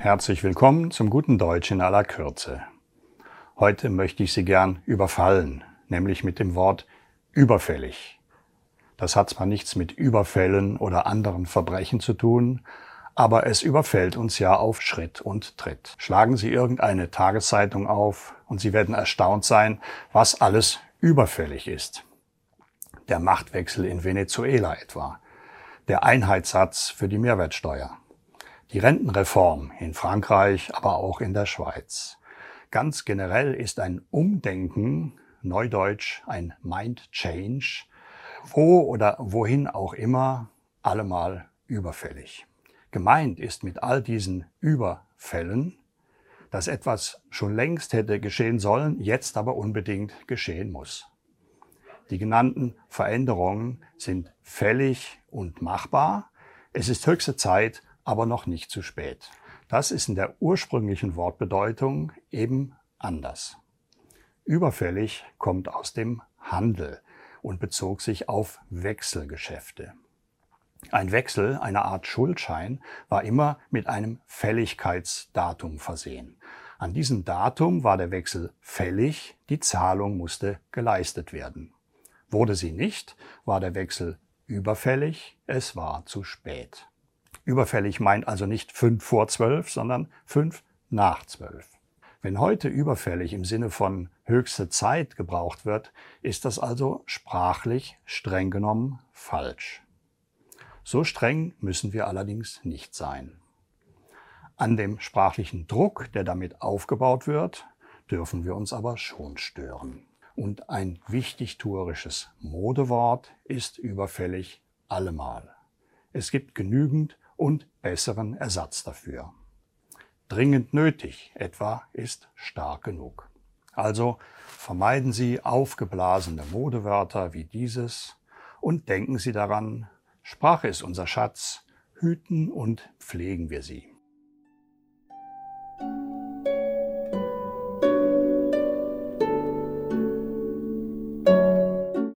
Herzlich willkommen zum guten Deutsch in aller Kürze. Heute möchte ich Sie gern überfallen, nämlich mit dem Wort überfällig. Das hat zwar nichts mit Überfällen oder anderen Verbrechen zu tun, aber es überfällt uns ja auf Schritt und Tritt. Schlagen Sie irgendeine Tageszeitung auf und Sie werden erstaunt sein, was alles überfällig ist. Der Machtwechsel in Venezuela etwa, der Einheitssatz für die Mehrwertsteuer, die Rentenreform in Frankreich, aber auch in der Schweiz. Ganz generell ist ein Umdenken, neudeutsch ein Mind Change, wo oder wohin auch immer, allemal überfällig. Gemeint ist mit all diesen Überfällen, dass etwas schon längst hätte geschehen sollen, jetzt aber unbedingt geschehen muss. Die genannten Veränderungen sind fällig und machbar. Es ist höchste Zeit, aber noch nicht zu spät. Das ist in der ursprünglichen Wortbedeutung eben anders. Überfällig kommt aus dem Handel und bezog sich auf Wechselgeschäfte. Ein Wechsel, eine Art Schuldschein, war immer mit einem Fälligkeitsdatum versehen. An diesem Datum war der Wechsel fällig, die Zahlung musste geleistet werden. Wurde sie nicht, war der Wechsel überfällig, es war zu spät. Überfällig meint also nicht fünf vor zwölf, sondern fünf nach zwölf. Wenn heute überfällig im Sinne von höchste Zeit gebraucht wird, ist das also sprachlich streng genommen falsch. So streng müssen wir allerdings nicht sein. An dem sprachlichen Druck, der damit aufgebaut wird, dürfen wir uns aber schon stören. Und ein wichtigtuerisches Modewort ist überfällig allemal. Es gibt genügend und besseren Ersatz dafür. Dringend nötig etwa ist stark genug. Also vermeiden Sie aufgeblasene Modewörter wie dieses und denken Sie daran, Sprache ist unser Schatz, hüten und pflegen wir sie.